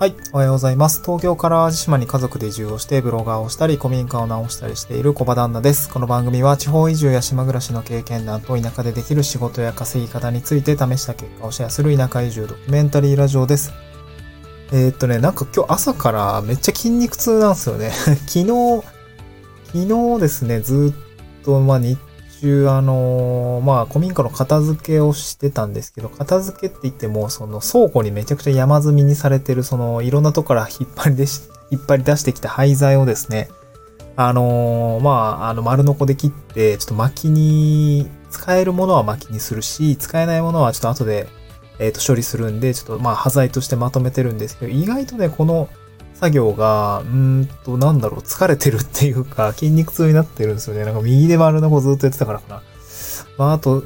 はい。おはようございます。東京から淡路島に家族で移住をしてブロガーをしたり、古民家を直したりしている小場旦那です。この番組は地方移住や島暮らしの経験談と田舎でできる仕事や稼ぎ方について試した結果をシェアする田舎移住ドキュメンタリーラジオです。えー、っとね、なんか今日朝からめっちゃ筋肉痛なんですよね。昨日、昨日ですね、ずっと、まあ日中、あのー、まあ、古民家の片付けをしてたんですけど、片付けって言っても、その倉庫にめちゃくちゃ山積みにされてる、その、いろんなとこから引っ張りでし、引っ張り出してきた廃材をですね、あのー、まあ、あの、丸のこで切って、ちょっと薪に、使えるものは薪にするし、使えないものはちょっと後で、えっ、ー、と、処理するんで、ちょっと、まあ、端材としてまとめてるんですけど、意外とね、この、作業が、うんと、なんだろう、疲れてるっていうか、筋肉痛になってるんですよね。なんか右で丸の子ずっとやってたからかな。まあ、あと、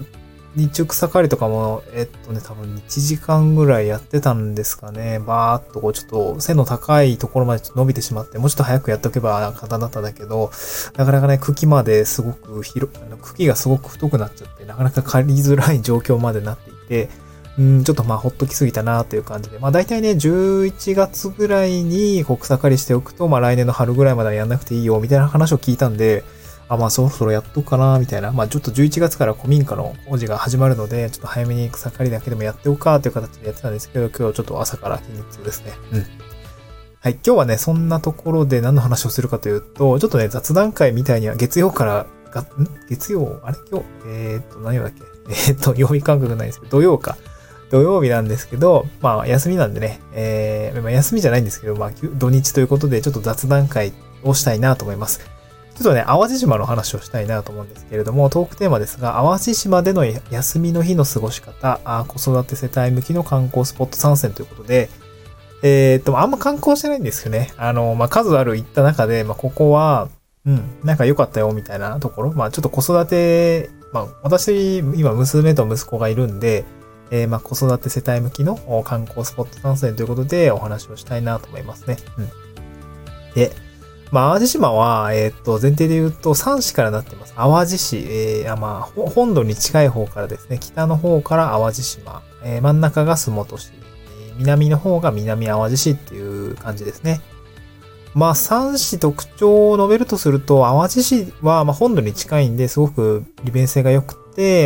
日中草刈りとかも、えっとね、多分1時間ぐらいやってたんですかね。バーっとこう、ちょっと背の高いところまで伸びてしまって、もうちょっと早くやっておけば簡単だったんだけど、なかなかね、茎まですごく広、茎がすごく太くなっちゃって、なかなか刈りづらい状況までなっていて、うん、ちょっとまあほっときすぎたなという感じで。まあ大体ね、11月ぐらいにこう草刈りしておくと、まあ来年の春ぐらいまではやんなくていいよ、みたいな話を聞いたんで、あ、まあそろそろやっとくかな、みたいな。まあちょっと11月から古民家の工事が始まるので、ちょっと早めに草刈りだけでもやっておくか、という形でやってたんですけど、今日ちょっと朝から筋肉痛ですね。うん。はい、今日はね、そんなところで何の話をするかというと、ちょっとね、雑談会みたいには月曜からが、ん？月曜？あれ？今日？えー、っと、何曜だっけ？えー、っと、曜日感覚ないんですけど、土曜か。土曜日なんですけど、まあ休みなんでね、えー、まあ、休みじゃないんですけど、まあ土日ということでちょっと雑談会をしたいなと思います。ちょっとね、淡路島の話をしたいなと思うんですけれども、トークテーマですが、淡路島での休みの日の過ごし方、あ子育て世帯向きの観光スポット参戦ということで、えー、っと、あんま観光してないんですよね。あの、まあ、数ある行った中で、まあ、ここは、うん、なんか良かったよ、みたいなところ。まあ、ちょっと子育て、まあ、私、今、娘と息子がいるんで、えー、まあ、子育て世帯向きの観光スポット参戦ということでお話をしたいなと思いますね。うん。で、まあ、淡路島は、えっ、ー、と、前提で言うと3市からなってます。淡路市、えー、まあ、本土に近い方からですね、北の方から淡路島、えー、真ん中が洲本市、南の方が南淡路市っていう感じですね。まあ、3市特徴を述べるとすると、淡路市は、まあ、本土に近いんで、すごく利便性が良く、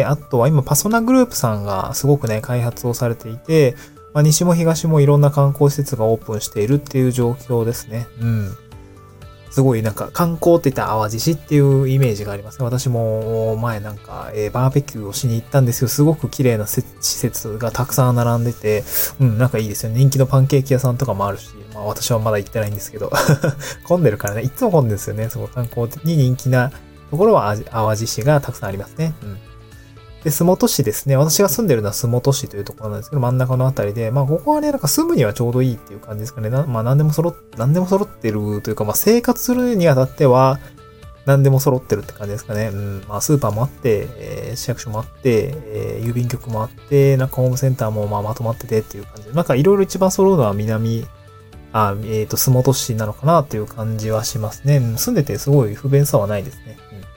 あとは今、パソナグループさんがすごくね、開発をされていて、まあ、西も東もいろんな観光施設がオープンしているっていう状況ですね。うん。すごいなんか観光って言ったら淡路市っていうイメージがありますね。私も前なんか、えー、バーベキューをしに行ったんですよ。すごく綺麗な施設がたくさん並んでて、うん、なんかいいですよね。人気のパンケーキ屋さんとかもあるし、まあ私はまだ行ってないんですけど、混んでるからね。いつも混んでるんですよね。その観光に人気なところは淡路市がたくさんありますね。うん。で、洲本市ですね。私が住んでるのは洲本市というところなんですけど、真ん中のあたりで、まあ、ここはね、なんか住むにはちょうどいいっていう感じですかね。なまあ、何でも揃っ、何でも揃ってるというか、まあ、生活するにあたっては、何でも揃ってるって感じですかね。うん。まあ、スーパーもあって、えー、市役所もあって、えー、郵便局もあって、なんかホームセンターもまあまとまっててっていう感じ、なんかいろいろ一番揃うのは南、あ、えっ、ー、と、洲本市なのかなっていう感じはしますね。住んでてすごい不便さはないですね。うん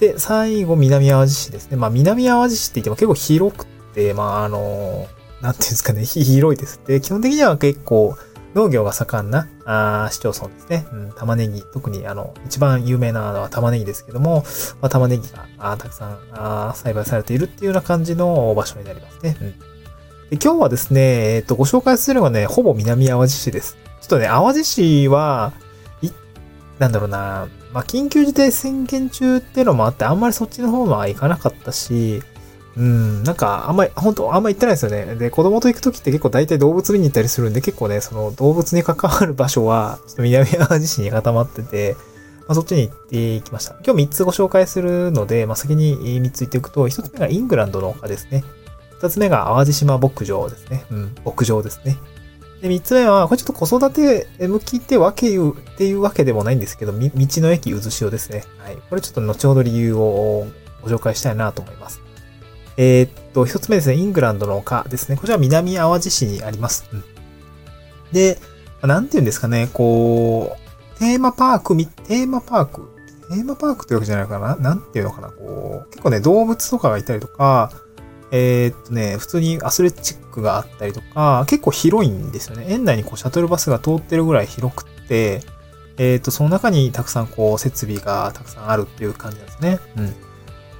で、最後、南淡路市ですね。まあ、南淡路市って言っても結構広くて、まあ、あの、なんていうんですかね、広いです。で、基本的には結構、農業が盛んな、あ市町村ですね。うん、玉ねぎ、特にあの、一番有名なのは玉ねぎですけども、まあ、玉ねぎがあたくさんあ栽培されているっていうような感じの場所になりますね。うん、で今日はですね、えっ、と、ご紹介するのがね、ほぼ南淡路市です。ちょっとね、淡路市は、なんだろうな、まあ、緊急事態宣言中っていうのもあって、あんまりそっちの方は行かなかったし、うん、なんか、あんまり、本当あんまり行ってないですよね。で、子供と行くときって結構大体動物見に行ったりするんで、結構ね、その動物に関わる場所は、ちょっと南淡路市に固まってて、まあ、そっちに行っていきました。今日3つご紹介するので、まあ、先に3つ言っておくと、1つ目がイングランドの丘ですね。2つ目が淡路島牧場ですね。うん、牧場ですね。で、三つ目は、これちょっと子育て向きってわけう、っていうわけでもないんですけど、道の駅渦潮ですね。はい。これちょっと後ほど理由をご紹介したいなと思います。えー、っと、一つ目ですね、イングランドの丘ですね。こちらは南淡路市にあります。うん。で、なんて言うんですかね、こう、テーマパーク、テーマパーク？テーマパークってわけじゃないかな？なんていうのかな？こう、結構ね、動物とかがいたりとか、えー、っとね、普通にアスレチックがあったりとか、結構広いんですよね。園内にこうシャトルバスが通ってるぐらい広くって、えー、っと、その中にたくさんこう設備がたくさんあるっていう感じなんですね。うん。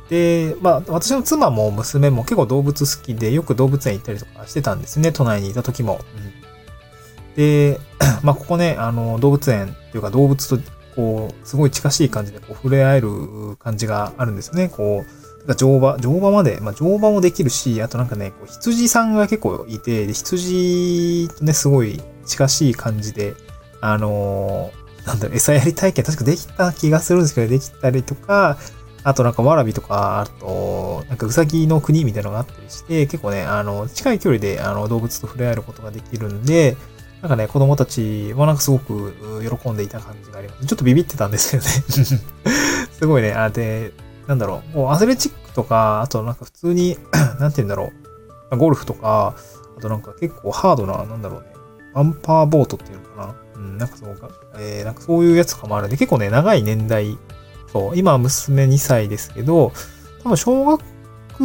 で、まあ、私の妻も娘も結構動物好きで、よく動物園行ったりとかしてたんですね。都内にいた時も。うん、で、まあ、ここね、あの、動物園っていうか動物と、こう、すごい近しい感じで、こう、触れ合える感じがあるんですね。こう、乗馬、乗馬まで、まあ、乗馬もできるし、あとなんかね、こう羊さんが結構いて、で羊とね、すごい近しい感じで、あのー、なんだろ、餌やり体験確かできた気がするんですけど、できたりとか、あとなんかわらびとか、あと、なんかうさぎの国みたいなのがあったりして、結構ね、あの、近い距離であの動物と触れ合えることができるんで、なんかね、子供たちもなんかすごく喜んでいた感じがあります。ちょっとビビってたんですよね すごいね、あ、で、なんだろう、もうアスレチックとか、あとなんか普通に なんて言うんだろう、ゴルフとか、あとなんか結構ハードな、なんだろうね、アンパーボートっていうのかな。うん、なんかそう、えー、なんかそういうやつとかもあるんで、結構ね、長い年代そう、今娘2歳ですけど、多分小学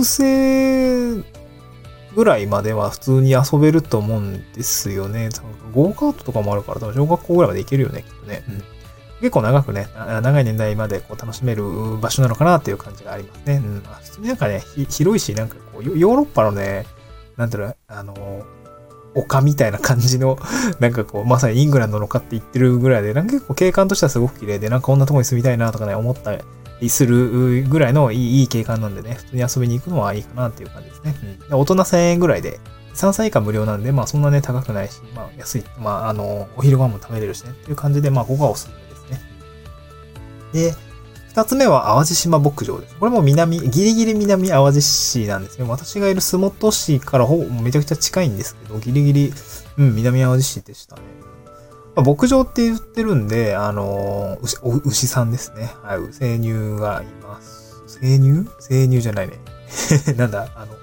生ぐらいまでは普通に遊べると思うんですよね。多分ゴーカートとかもあるから、多分小学校ぐらいまで行けるよね、きっとね。うん、結構長くね、長い年代までこう楽しめる場所なのかなっていう感じがありますね。うん、普通になんかね、広いし、なんかこう、ヨーロッパのね、なんていうの、あの、丘みたいな感じの、なんかこう、まさにイングランドの丘って言ってるぐらいで、なんか結構景観としてはすごく綺麗で、なんかこんなとこに住みたいなとかね、思ったりするぐらいのいいいい景観なんでね、普通に遊びに行くのはいいかなっていう感じですね。うん、大人1000円ぐらいで、3歳以下無料なんで、まあそんなね、高くないし、まあ安い、まああの、お昼ご飯も食べれるしね、っていう感じで、まあここがおすすめで。二つ目は淡路島牧場です。これも南、ギリギリ南淡路市なんですね。私がいる洲本市からほぼめちゃくちゃ近いんですけど、ギリギリ、うん、南淡路市でしたね。まあ、牧場って言ってるんで、あの牛、牛さんですね。はい、生乳がいます。生乳？生乳じゃないね。なんだ、あの、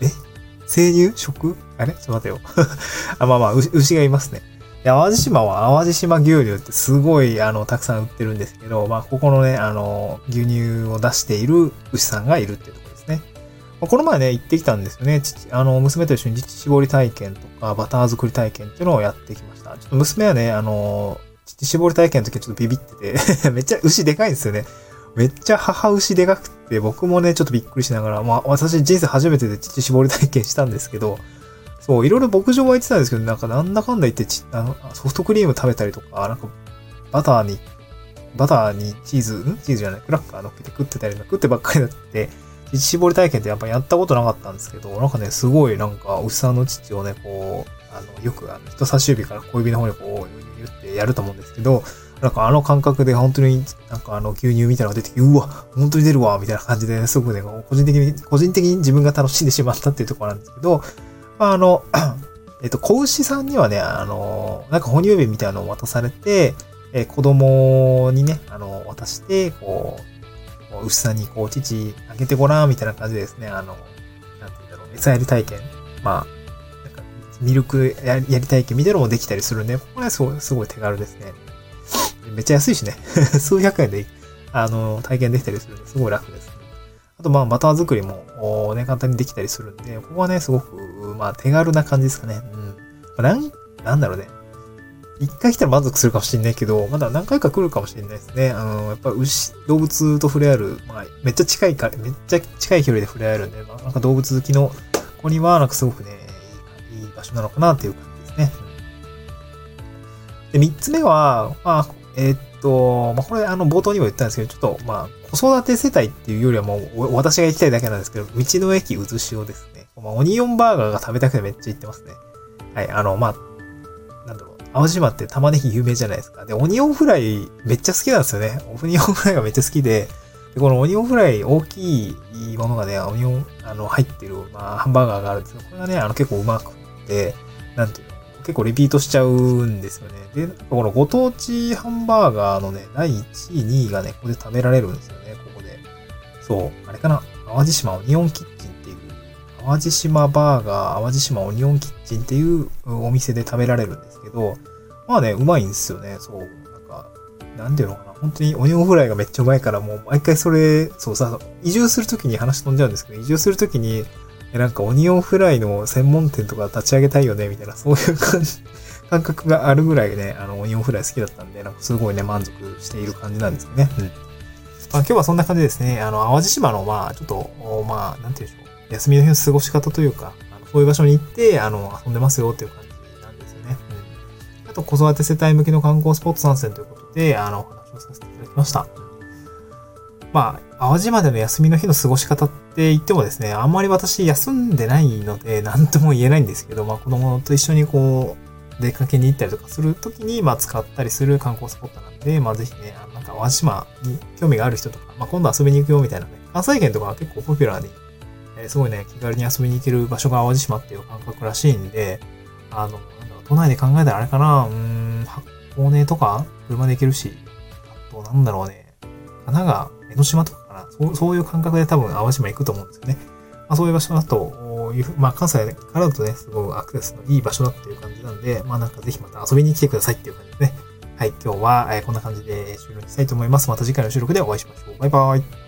え？生乳？食？あれ？ちょっと待てよ。あ、まあまあ、牛がいますね。淡路島は淡路島牛乳ってすごい、あの、たくさん売ってるんですけど、まあ、ここのね、あの、牛乳を出している牛さんがいるっていうところですね。まあ、この前ね、行ってきたんですよね。父、あの、娘と一緒に乳搾り体験とか、バター作り体験っていうのをやってきました。ちょっと娘はね、あの、乳搾り体験の時はちょっとビビってて めっちゃ牛でかいんですよね。めっちゃ母牛でかくて、僕もね、ちょっとびっくりしながら、まあ、私人生初めてで乳搾り体験したんですけど、そう、いろいろ牧場は言ってたんですけど、なんかなんだかんだ言ってあの、ソフトクリーム食べたりとか、なんか、バターに、バターにチーズ、ん？チーズじゃない、クラッカー乗っけて食ってたり食ってばっかりだって、乳搾り体験ってやっぱやったことなかったんですけど、なんかね、すごいなんか、牛さんの乳をね、こう、あの、よくあの人差し指から小指の方にこう、言ってやると思うんですけど、なんかあの感覚で本当になんかあの牛乳みたいなのが出てきて、うわ、本当に出るわ、みたいな感じで、すごくね、個人的に、個人的に自分が楽しんでしまったっていうところなんですけど、まあ、あの、えっと、子牛さんにはね、あの、なんか哺乳瓶みたいなのを渡されて、えー、子供にね、あの、渡して、こう、牛さんにこう、乳あげてごらん、みたいな感じでですね、あの、なんて言うんだろう、餌やり体験。まあ、なんか、ミルクやり体験みたいなのもできたりするんで、これはすごい、すごい手軽ですね。めっちゃ安いしね。数百円で、あの、体験できたりするんで、すごい楽です。と、まあ、バター作りも、ね、簡単にできたりするんで、ここはね、すごく、まあ、手軽な感じですかね。うん。まあ、なん、なんだろうね。一回来たら満足するかもしれないけど、まだ何回か来るかもしれないですね。あの、やっぱ牛、動物と触れ合える、まあ、めっちゃ近いか、めっちゃ近い距離で触れ合えるんで、まあ、なんか動物好きの子には、なんかすごくね、いいいい場所なのかなっていう感じですね。で、三つ目は、まあ、えー、っと、まあ、これ、あの、冒頭にも言ったんですけど、ちょっと、まあ、子育て世帯っていうよりはもう、私が行きたいだけなんですけど、道の駅うずしおですね。まあ、オニオンバーガーが食べたくてめっちゃ行ってますね。はい、あの、まあ、なんだろう、淡路島って玉ねぎ有名じゃないですか。で、オニオンフライめっちゃ好きなんですよね。オニオンフライがめっちゃ好きで、で、このオニオンフライ大きいものがね、オニオン、あの、入ってる、まあ、ハンバーガーがあるんですけど、これがね、あの、結構うまくて、なんていうの、結構リピートしちゃうんですよね。で、このご当地ハンバーガーのね、第1位、2位がね、ここで食べられるんですよね、ここで。そう、あれかな。淡路島オニオンキッチンっていう、淡路島バーガー、淡路島オニオンキッチンっていうお店で食べられるんですけど、まあね、うまいんですよね、そう。なんか、なんていうのかな。本当にオニオンフライがめっちゃうまいから、もう毎回それ、そうさ、移住するときに話飛んじゃうんですけど、移住するときに、え、なんかオニオンフライの専門店とか立ち上げたいよね、みたいな、そういう感じ、感覚があるぐらいね、あの、オニオンフライ好きだったんで、なんかすごいね、満足している感じなんですよね。うん。まあ今日はそんな感じですね。あの、淡路島の、まあ、ちょっと、まあ、なんていうんでしょう。休みの日の過ごし方というか、あのそういう場所に行って、あの、遊んでますよっていう感じなんですよね。うん。あと、子育て世帯向けの観光スポット参戦ということで、あの、お話をさせていただきました。まあ、淡路島での休みの日の過ごし方ってって言ってもですね、あんまり私休んでないので、何とも言えないんですけど、まあ子供と一緒にこう、出かけに行ったりとかするときに、まあ使ったりする観光スポットなんで、まあぜひね、あのなんか淡路島に興味がある人とか、まあ今度遊びに行くよみたいなね、関西圏とかは結構ポピュラーに、えー、すごいね、気軽に遊びに行ける場所が淡路島っていう感覚らしいんで、あの、なんだろう、都内で考えたらあれかな、うーん、箱根とか車で行けるし、あとなんだろうね、神奈川、江ノ島とかな。そうそういう感覚で多分淡路島行くと思うんですよね。まあ、そういう場所だと、まあ、関西からだとね、すごいアクセスのいい場所だっていう感じなんで、まあなんかぜひまた遊びに来てくださいっていう感じですね。はい、今日は、こんな感じで終了したいと思います。また次回の収録でお会いしましょう。バイバイ。